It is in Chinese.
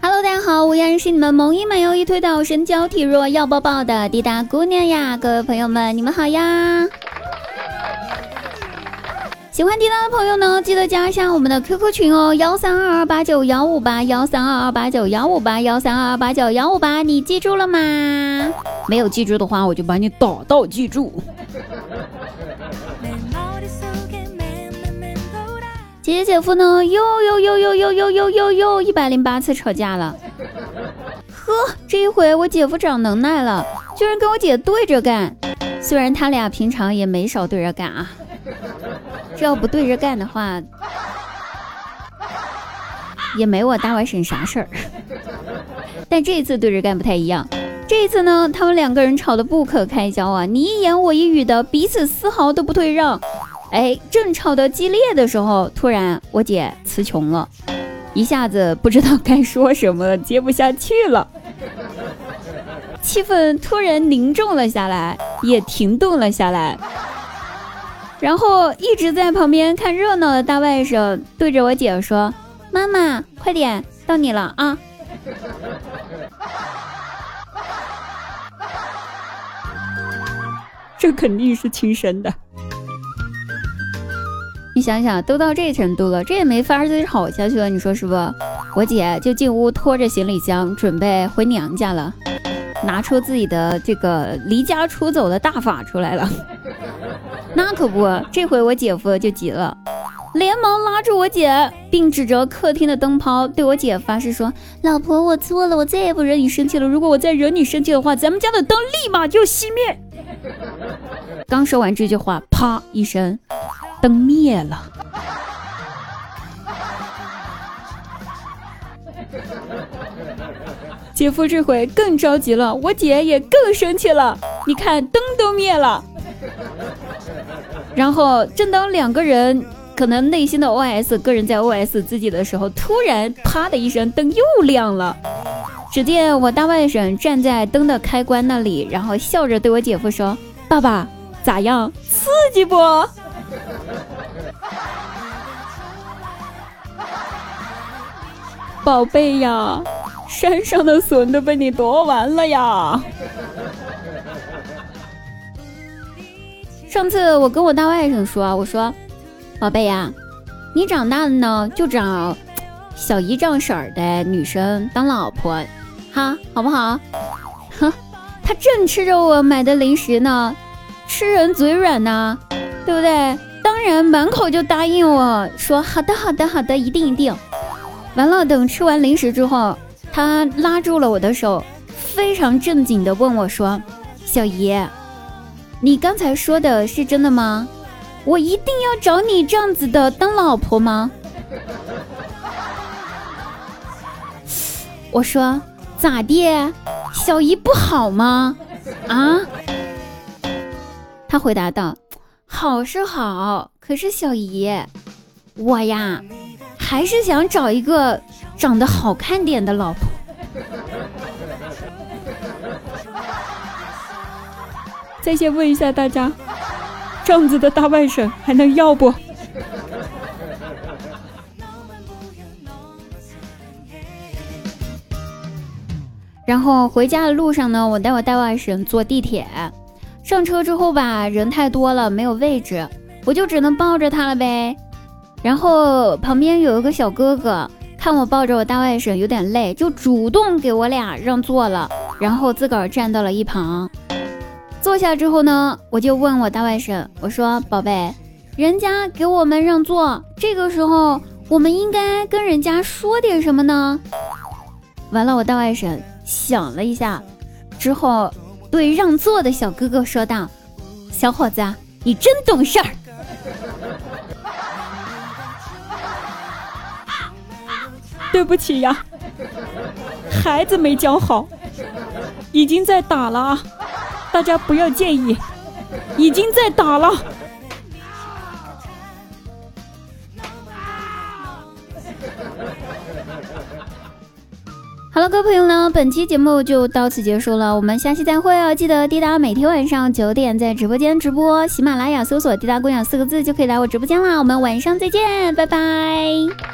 Hello，大家好，我依然是你们萌一满又一推倒身娇体弱要抱抱的滴答姑娘呀！各位朋友们，你们好呀！喜欢滴答的朋友呢，记得加一下我们的 QQ 群哦，幺三二二八九幺五八幺三二二八九幺五八幺三二二八九幺五八，你记住了吗？没有记住的话，我就把你打到记住。姐姐姐夫呢，又又又又又又又又又一百零八次吵架了。呵，这一回我姐夫长能耐了，居然跟我姐对着干。虽然他俩平常也没少对着干啊。这要不对着干的话，也没我大外甥啥事儿。但这次对着干不太一样。这次呢，他们两个人吵得不可开交啊，你一言我一语的，彼此丝毫都不退让。哎，正吵得激烈的时候，突然我姐词穷了，一下子不知道该说什么，接不下去了，气氛突然凝重了下来，也停顿了下来。然后一直在旁边看热闹的大外甥对着我姐说：“妈妈，快点，到你了啊！”这肯定是亲生的。你想想，都到这程度了，这也没法再吵下去了，你说是不？我姐就进屋拖着行李箱准备回娘家了，拿出自己的这个离家出走的大法出来了。那可不，这回我姐夫就急了，连忙拉住我姐，并指着客厅的灯泡对我姐发誓说：“老婆，我错了，我再也不惹你生气了。如果我再惹你生气的话，咱们家的灯立马就熄灭。”刚说完这句话，啪一声，灯灭了。姐夫这回更着急了，我姐也更生气了。你看，灯都灭了。然后，正当两个人可能内心的 OS，个人在 OS 自己的时候，突然啪的一声，灯又亮了。只见我大外甥站在灯的开关那里，然后笑着对我姐夫说：“爸爸，咋样？刺激不？”宝贝呀，山上的笋都被你夺完了呀！上次我跟我大外甥说，我说，宝贝呀，你长大了呢，就找小姨丈婶儿的女生当老婆，哈，好不好？哼，他正吃着我买的零食呢，吃人嘴软呢，对不对？当然满口就答应我说，好的，好的，好的，一定一定。完了，等吃完零食之后，他拉住了我的手，非常正经的问我说，小姨。你刚才说的是真的吗？我一定要找你这样子的当老婆吗？我说咋地？小姨不好吗？啊？他回答道：“好是好，可是小姨，我呀，还是想找一个长得好看点的老婆。”再先问一下大家，这样子的大外甥还能要不？然后回家的路上呢，我带我大外甥坐地铁，上车之后吧，人太多了，没有位置，我就只能抱着他了呗。然后旁边有一个小哥哥，看我抱着我大外甥有点累，就主动给我俩让座了，然后自个儿站到了一旁。坐下之后呢，我就问我大外甥，我说：“宝贝，人家给我们让座，这个时候我们应该跟人家说点什么呢？”完了，我大外甥想了一下，之后对让座的小哥哥说道：“小伙子，你真懂事儿。”对不起呀，孩子没教好，已经在打了啊。大家不要介意，已经在打了。好了，各位朋友呢，本期节目就到此结束了，我们下期再会哦！记得滴答每天晚上九点在直播间直播，喜马拉雅搜索“滴答姑娘”四个字就可以来我直播间啦。我们晚上再见，拜拜。